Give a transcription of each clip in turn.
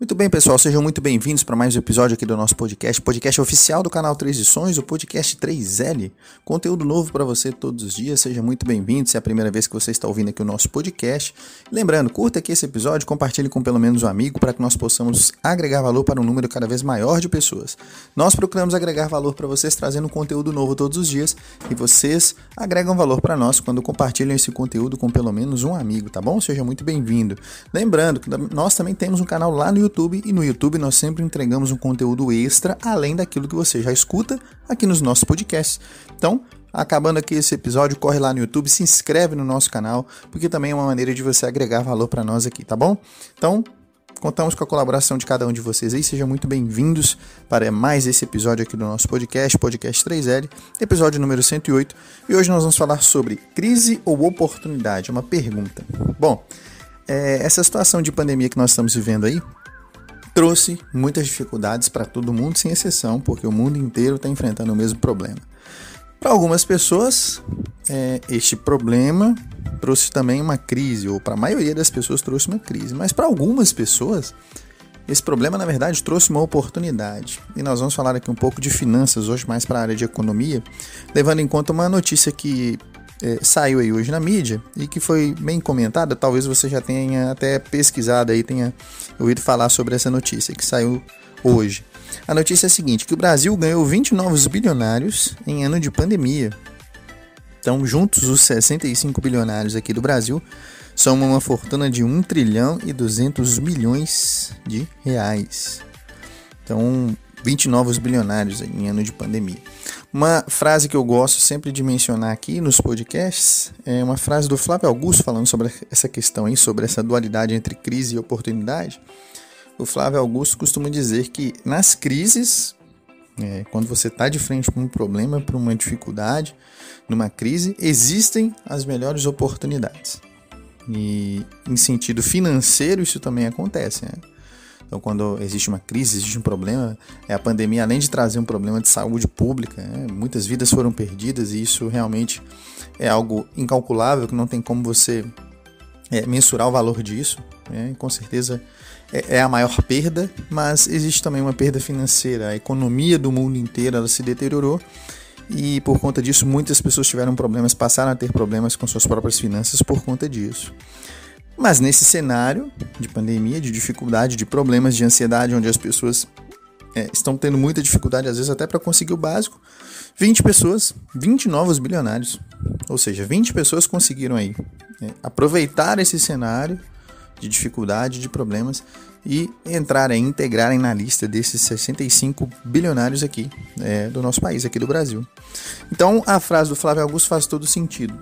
Muito bem, pessoal, sejam muito bem-vindos para mais um episódio aqui do nosso podcast, podcast oficial do canal Três Lições, o podcast 3L. Conteúdo novo para você todos os dias, seja muito bem-vindo se é a primeira vez que você está ouvindo aqui o nosso podcast. Lembrando, curta aqui esse episódio, compartilhe com pelo menos um amigo para que nós possamos agregar valor para um número cada vez maior de pessoas. Nós procuramos agregar valor para vocês trazendo conteúdo novo todos os dias e vocês agregam valor para nós quando compartilham esse conteúdo com pelo menos um amigo, tá bom? Seja muito bem-vindo. Lembrando que nós também temos um canal lá no YouTube e no YouTube nós sempre entregamos um conteúdo extra além daquilo que você já escuta aqui nos nossos podcasts. Então, acabando aqui esse episódio, corre lá no YouTube, se inscreve no nosso canal, porque também é uma maneira de você agregar valor para nós aqui, tá bom? Então, contamos com a colaboração de cada um de vocês aí, sejam muito bem-vindos para mais esse episódio aqui do nosso podcast, Podcast 3L, episódio número 108. E hoje nós vamos falar sobre crise ou oportunidade, uma pergunta. Bom, é, essa situação de pandemia que nós estamos vivendo aí, trouxe muitas dificuldades para todo mundo, sem exceção, porque o mundo inteiro está enfrentando o mesmo problema. Para algumas pessoas, é, este problema trouxe também uma crise, ou para a maioria das pessoas trouxe uma crise, mas para algumas pessoas, esse problema na verdade trouxe uma oportunidade. E nós vamos falar aqui um pouco de finanças hoje, mais para a área de economia, levando em conta uma notícia que é, saiu aí hoje na mídia e que foi bem comentada, talvez você já tenha até pesquisado aí, tenha ouvido falar sobre essa notícia que saiu hoje. A notícia é a seguinte, que o Brasil ganhou 20 novos bilionários em ano de pandemia. Então, juntos os 65 bilionários aqui do Brasil somam uma fortuna de 1 trilhão e 200 milhões de reais. Então, 20 novos bilionários em ano de pandemia. Uma frase que eu gosto sempre de mencionar aqui nos podcasts é uma frase do Flávio Augusto falando sobre essa questão aí, sobre essa dualidade entre crise e oportunidade. O Flávio Augusto costuma dizer que nas crises, é, quando você está de frente para um problema, para uma dificuldade, numa crise, existem as melhores oportunidades. E em sentido financeiro, isso também acontece. Né? Então, quando existe uma crise, existe um problema, é a pandemia, além de trazer um problema de saúde pública, é, muitas vidas foram perdidas e isso realmente é algo incalculável, que não tem como você é, mensurar o valor disso. Né? Com certeza é, é, a maior perda, mas existe também uma perda financeira. A economia do mundo inteiro ela se deteriorou e por conta disso muitas pessoas tiveram problemas, passaram a ter problemas com suas próprias finanças por conta disso. Mas nesse cenário de pandemia, de dificuldade, de problemas, de ansiedade, onde as pessoas é, estão tendo muita dificuldade, às vezes até para conseguir o básico, 20 pessoas, 20 novos bilionários, ou seja, 20 pessoas conseguiram aí é, aproveitar esse cenário de dificuldade, de problemas e entrarem, integrarem na lista desses 65 bilionários aqui é, do nosso país, aqui do Brasil. Então a frase do Flávio Augusto faz todo sentido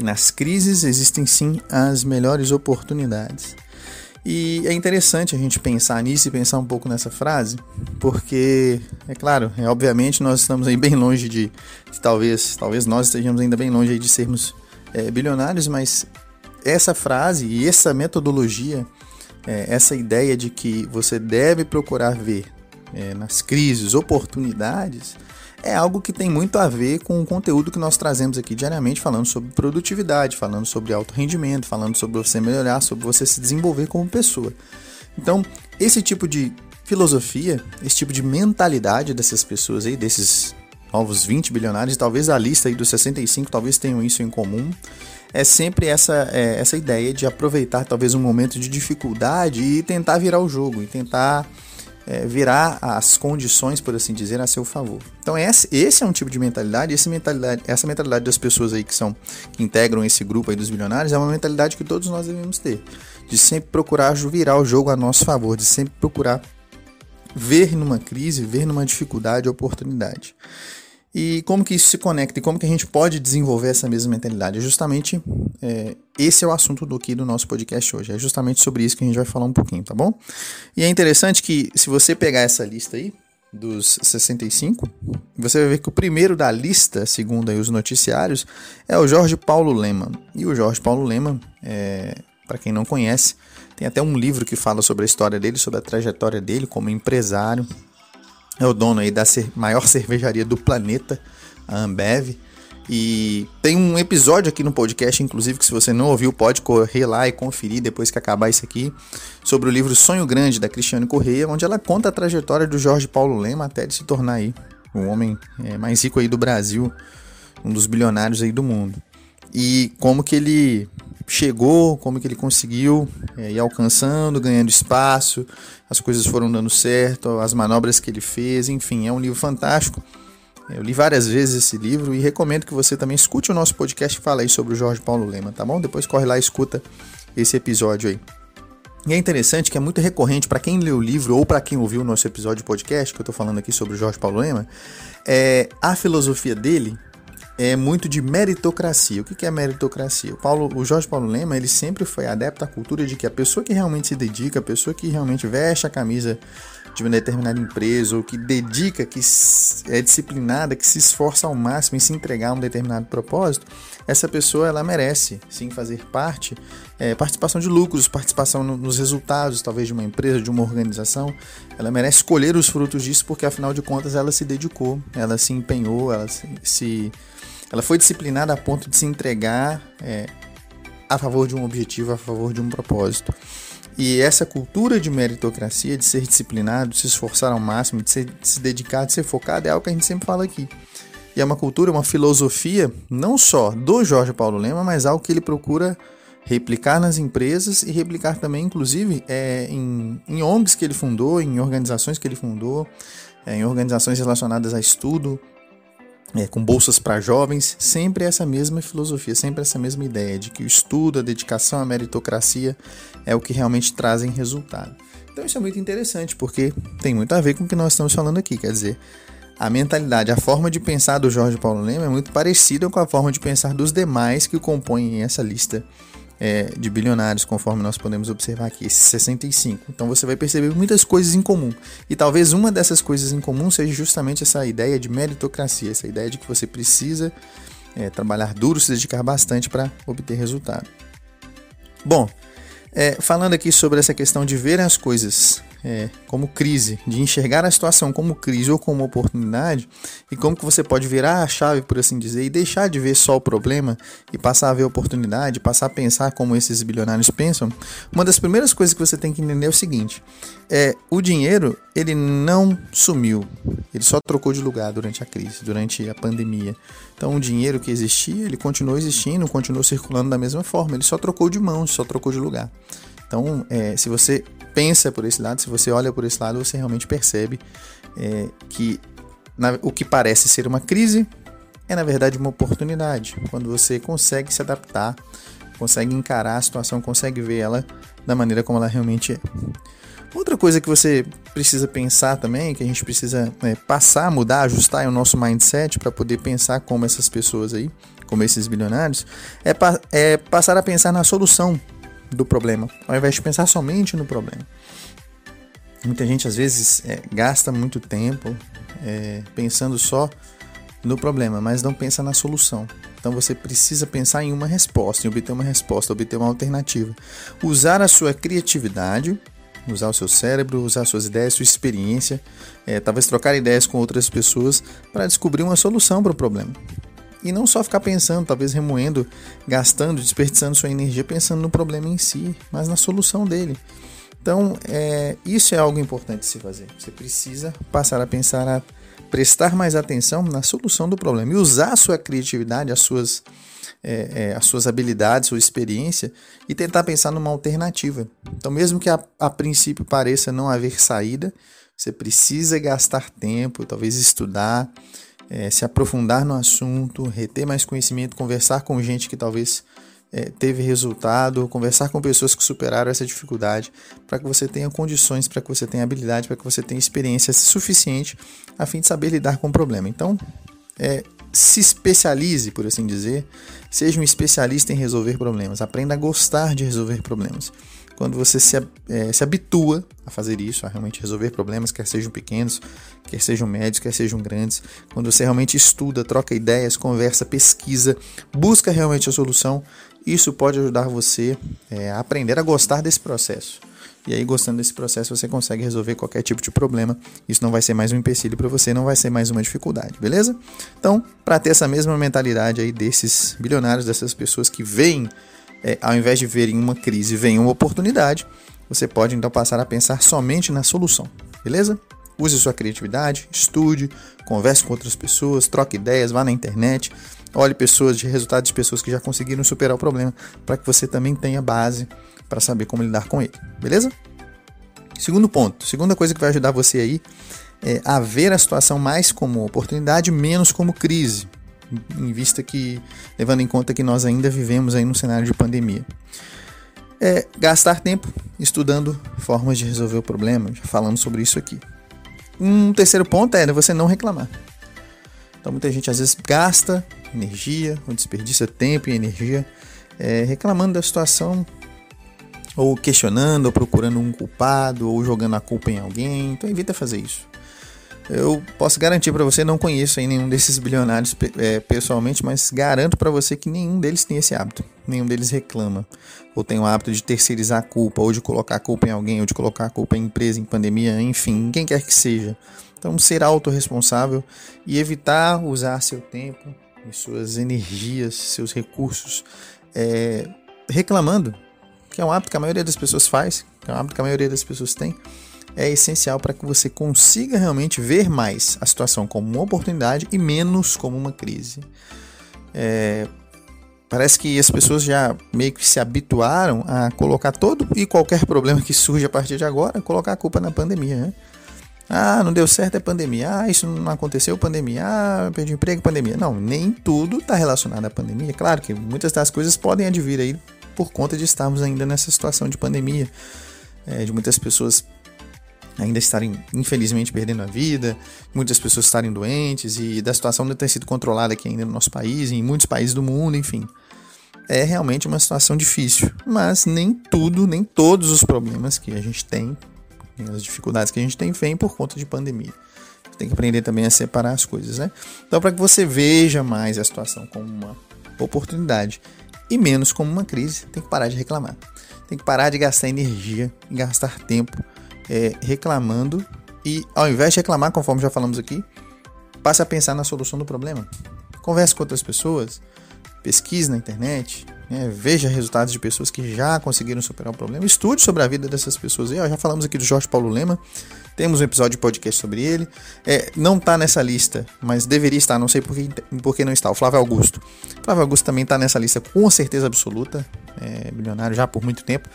que nas crises existem sim as melhores oportunidades. E é interessante a gente pensar nisso e pensar um pouco nessa frase, porque, é claro, é, obviamente nós estamos aí bem longe de, de talvez, talvez nós estejamos ainda bem longe de sermos é, bilionários, mas essa frase e essa metodologia, é, essa ideia de que você deve procurar ver é, nas crises oportunidades, é algo que tem muito a ver com o conteúdo que nós trazemos aqui diariamente, falando sobre produtividade, falando sobre alto rendimento, falando sobre você melhorar, sobre você se desenvolver como pessoa. Então, esse tipo de filosofia, esse tipo de mentalidade dessas pessoas aí, desses novos 20 bilionários, talvez a lista aí dos 65 talvez tenham isso em comum, é sempre essa, é, essa ideia de aproveitar talvez um momento de dificuldade e tentar virar o jogo, e tentar é, virar as condições, por assim dizer, a seu favor. Então esse, esse é um tipo de mentalidade, esse mentalidade, essa mentalidade das pessoas aí que são que integram esse grupo aí dos bilionários é uma mentalidade que todos nós devemos ter, de sempre procurar virar o jogo a nosso favor, de sempre procurar ver numa crise, ver numa dificuldade oportunidade. E como que isso se conecta e como que a gente pode desenvolver essa mesma mentalidade? É justamente é, esse é o assunto do aqui do nosso podcast hoje. É justamente sobre isso que a gente vai falar um pouquinho, tá bom? E é interessante que se você pegar essa lista aí dos 65, você vai ver que o primeiro da lista, segundo os noticiários, é o Jorge Paulo Leman. E o Jorge Paulo Leman, é, para quem não conhece, tem até um livro que fala sobre a história dele, sobre a trajetória dele como empresário, é o dono aí da maior cervejaria do planeta, a Ambev. E tem um episódio aqui no podcast, inclusive, que se você não ouviu, pode correr lá e conferir depois que acabar isso aqui, sobre o livro Sonho Grande, da Cristiane Correia, onde ela conta a trajetória do Jorge Paulo Lema até de se tornar aí o homem é, mais rico aí do Brasil, um dos bilionários aí do mundo. E como que ele chegou, como que ele conseguiu é, ir alcançando, ganhando espaço, as coisas foram dando certo, as manobras que ele fez, enfim, é um livro fantástico. Eu li várias vezes esse livro e recomendo que você também escute o nosso podcast que fala aí sobre o Jorge Paulo Lema, tá bom? Depois corre lá e escuta esse episódio aí. E é interessante que é muito recorrente para quem leu o livro ou para quem ouviu o nosso episódio de podcast, que eu estou falando aqui sobre o Jorge Paulo Lema, é, a filosofia dele é muito de meritocracia. O que é meritocracia? O, Paulo, o Jorge Paulo Lema ele sempre foi adepto à cultura de que a pessoa que realmente se dedica, a pessoa que realmente veste a camisa de uma determinada empresa ou que dedica, que é disciplinada, que se esforça ao máximo em se entregar a um determinado propósito, essa pessoa ela merece sim fazer parte, é, participação de lucros, participação no, nos resultados, talvez de uma empresa, de uma organização. Ela merece escolher os frutos disso porque afinal de contas ela se dedicou, ela se empenhou, ela se, se ela foi disciplinada a ponto de se entregar é, a favor de um objetivo, a favor de um propósito. E essa cultura de meritocracia, de ser disciplinado, de se esforçar ao máximo, de, ser, de se dedicar, de ser focado, é algo que a gente sempre fala aqui. E é uma cultura, uma filosofia, não só do Jorge Paulo Lema, mas algo que ele procura replicar nas empresas e replicar também, inclusive, é, em, em ONGs que ele fundou, em organizações que ele fundou, é, em organizações relacionadas a estudo, é, com bolsas para jovens, sempre essa mesma filosofia, sempre essa mesma ideia de que o estudo, a dedicação, a meritocracia é o que realmente trazem resultado. Então isso é muito interessante, porque tem muito a ver com o que nós estamos falando aqui, quer dizer, a mentalidade, a forma de pensar do Jorge Paulo Lema é muito parecida com a forma de pensar dos demais que compõem essa lista é, de bilionários, conforme nós podemos observar aqui, esses 65. Então você vai perceber muitas coisas em comum. E talvez uma dessas coisas em comum seja justamente essa ideia de meritocracia, essa ideia de que você precisa é, trabalhar duro, se dedicar bastante para obter resultado. Bom, é, falando aqui sobre essa questão de ver as coisas é, como crise, de enxergar a situação como crise ou como oportunidade, e como que você pode virar a chave, por assim dizer, e deixar de ver só o problema e passar a ver a oportunidade, passar a pensar como esses bilionários pensam, uma das primeiras coisas que você tem que entender é o seguinte: é, o dinheiro ele não sumiu, ele só trocou de lugar durante a crise, durante a pandemia. Então o dinheiro que existia, ele continuou existindo, continuou circulando da mesma forma, ele só trocou de mãos, só trocou de lugar. Então, é, se você pensa por esse lado, se você olha por esse lado, você realmente percebe é, que na, o que parece ser uma crise é na verdade uma oportunidade. Quando você consegue se adaptar, consegue encarar a situação, consegue ver ela da maneira como ela realmente é. Outra coisa que você precisa pensar também, que a gente precisa é, passar, mudar, ajustar o nosso mindset para poder pensar como essas pessoas aí, como esses bilionários, é, pa é passar a pensar na solução do problema, ao invés de pensar somente no problema. Muita gente às vezes é, gasta muito tempo é, pensando só no problema, mas não pensa na solução. Então você precisa pensar em uma resposta, em obter uma resposta, obter uma alternativa. Usar a sua criatividade, usar o seu cérebro, usar suas ideias, sua experiência, é, talvez trocar ideias com outras pessoas para descobrir uma solução para o problema. E não só ficar pensando, talvez remoendo, gastando, desperdiçando sua energia pensando no problema em si, mas na solução dele. Então, é, isso é algo importante de se fazer. Você precisa passar a pensar, a prestar mais atenção na solução do problema e usar a sua criatividade, as suas, é, é, as suas habilidades, sua experiência e tentar pensar numa alternativa. Então, mesmo que a, a princípio pareça não haver saída, você precisa gastar tempo, talvez estudar, é, se aprofundar no assunto, reter mais conhecimento, conversar com gente que talvez é, teve resultado, conversar com pessoas que superaram essa dificuldade, para que você tenha condições, para que você tenha habilidade, para que você tenha experiência suficiente a fim de saber lidar com o problema. Então, é, se especialize, por assim dizer, seja um especialista em resolver problemas, aprenda a gostar de resolver problemas quando você se, é, se habitua a fazer isso, a realmente resolver problemas, quer sejam pequenos, quer sejam médios, quer sejam grandes, quando você realmente estuda, troca ideias, conversa, pesquisa, busca realmente a solução, isso pode ajudar você é, a aprender a gostar desse processo. E aí, gostando desse processo, você consegue resolver qualquer tipo de problema. Isso não vai ser mais um empecilho para você, não vai ser mais uma dificuldade, beleza? Então, para ter essa mesma mentalidade aí desses bilionários, dessas pessoas que veem, é, ao invés de verem uma crise, veem uma oportunidade, você pode então passar a pensar somente na solução, beleza? Use sua criatividade, estude, converse com outras pessoas, troque ideias, vá na internet, olhe pessoas de resultados de pessoas que já conseguiram superar o problema, para que você também tenha base para saber como lidar com ele, beleza? Segundo ponto, segunda coisa que vai ajudar você aí é a ver a situação mais como oportunidade, menos como crise, em vista que, levando em conta que nós ainda vivemos aí num cenário de pandemia. É gastar tempo estudando formas de resolver o problema, já falamos sobre isso aqui. Um terceiro ponto é você não reclamar. Então muita gente às vezes gasta energia, ou desperdiça tempo e energia é, reclamando da situação ou questionando, ou procurando um culpado, ou jogando a culpa em alguém. Então evita fazer isso. Eu posso garantir para você, não conheço nenhum desses bilionários é, pessoalmente, mas garanto para você que nenhum deles tem esse hábito. Nenhum deles reclama. Ou tem o hábito de terceirizar a culpa, ou de colocar a culpa em alguém, ou de colocar a culpa em empresa, em pandemia, enfim, quem quer que seja. Então, ser autorresponsável e evitar usar seu tempo, suas energias, seus recursos é, reclamando que é um hábito que a maioria das pessoas faz, que é um hábito que a maioria das pessoas tem, é essencial para que você consiga realmente ver mais a situação como uma oportunidade e menos como uma crise. É, parece que as pessoas já meio que se habituaram a colocar todo e qualquer problema que surge a partir de agora, colocar a culpa na pandemia. Né? Ah, não deu certo é pandemia. Ah, isso não aconteceu, pandemia. Ah, perdi emprego, pandemia. Não, nem tudo está relacionado à pandemia. Claro que muitas das coisas podem advir aí por conta de estarmos ainda nessa situação de pandemia, é, de muitas pessoas ainda estarem, infelizmente, perdendo a vida, muitas pessoas estarem doentes e da situação não ter sido controlada aqui ainda no nosso país em muitos países do mundo, enfim. É realmente uma situação difícil, mas nem tudo, nem todos os problemas que a gente tem, as dificuldades que a gente tem, vêm por conta de pandemia. Tem que aprender também a separar as coisas, né? Então, para que você veja mais a situação como uma oportunidade e menos como uma crise, tem que parar de reclamar. Tem que parar de gastar energia e gastar tempo é, reclamando e, ao invés de reclamar, conforme já falamos aqui, passe a pensar na solução do problema. Converse com outras pessoas, pesquise na internet, né, veja resultados de pessoas que já conseguiram superar o problema, estude sobre a vida dessas pessoas. E, ó, já falamos aqui do Jorge Paulo Lema, temos um episódio de podcast sobre ele. É, não está nessa lista, mas deveria estar, não sei por que, por que não está. O Flávio Augusto. O Flávio Augusto também está nessa lista com certeza absoluta, é, milionário já por muito tempo.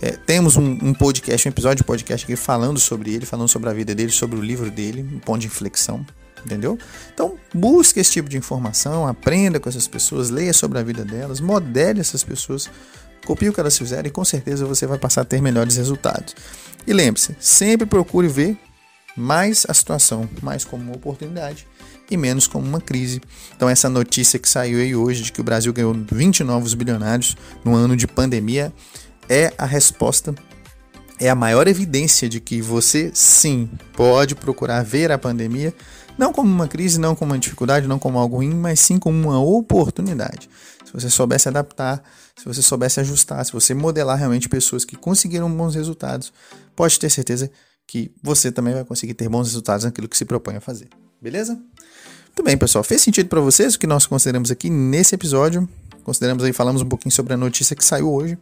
É, temos um, um, podcast, um episódio de podcast aqui falando sobre ele, falando sobre a vida dele, sobre o livro dele, um ponto de inflexão, entendeu? Então, busque esse tipo de informação, aprenda com essas pessoas, leia sobre a vida delas, modele essas pessoas, copie o que elas fizeram e com certeza você vai passar a ter melhores resultados. E lembre-se, sempre procure ver mais a situação mais como uma oportunidade e menos como uma crise. Então essa notícia que saiu aí hoje de que o Brasil ganhou 20 novos bilionários no ano de pandemia é a resposta, é a maior evidência de que você sim pode procurar ver a pandemia não como uma crise, não como uma dificuldade, não como algo ruim, mas sim como uma oportunidade. Se você soubesse adaptar, se você soubesse ajustar, se você modelar realmente pessoas que conseguiram bons resultados, pode ter certeza que você também vai conseguir ter bons resultados naquilo que se propõe a fazer. Beleza? Muito bem, pessoal. Fez sentido para vocês o que nós consideramos aqui nesse episódio? Consideramos aí, falamos um pouquinho sobre a notícia que saiu hoje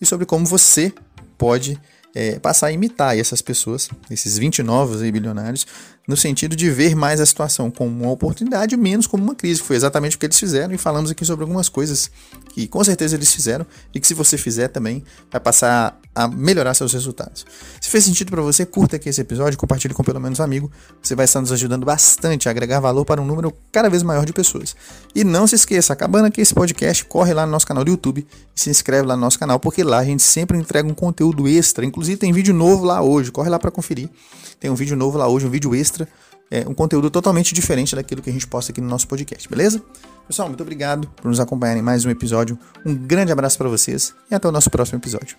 e sobre como você pode é, passar a imitar essas pessoas, esses 20 novos bilionários, no sentido de ver mais a situação como uma oportunidade, menos como uma crise. Foi exatamente o que eles fizeram e falamos aqui sobre algumas coisas que com certeza eles fizeram e que se você fizer também vai passar a melhorar seus resultados. Se fez sentido para você, curta aqui esse episódio, compartilhe com pelo menos um amigo. Você vai estar nos ajudando bastante a agregar valor para um número cada vez maior de pessoas. E não se esqueça, acabando aqui esse podcast, corre lá no nosso canal do YouTube e se inscreve lá no nosso canal, porque lá a gente sempre entrega um conteúdo extra. Inclusive tem vídeo novo lá hoje, corre lá para conferir. Tem um vídeo novo lá hoje, um vídeo extra, é, um conteúdo totalmente diferente daquilo que a gente posta aqui no nosso podcast, beleza? Pessoal, muito obrigado por nos acompanharem em mais um episódio. Um grande abraço para vocês e até o nosso próximo episódio.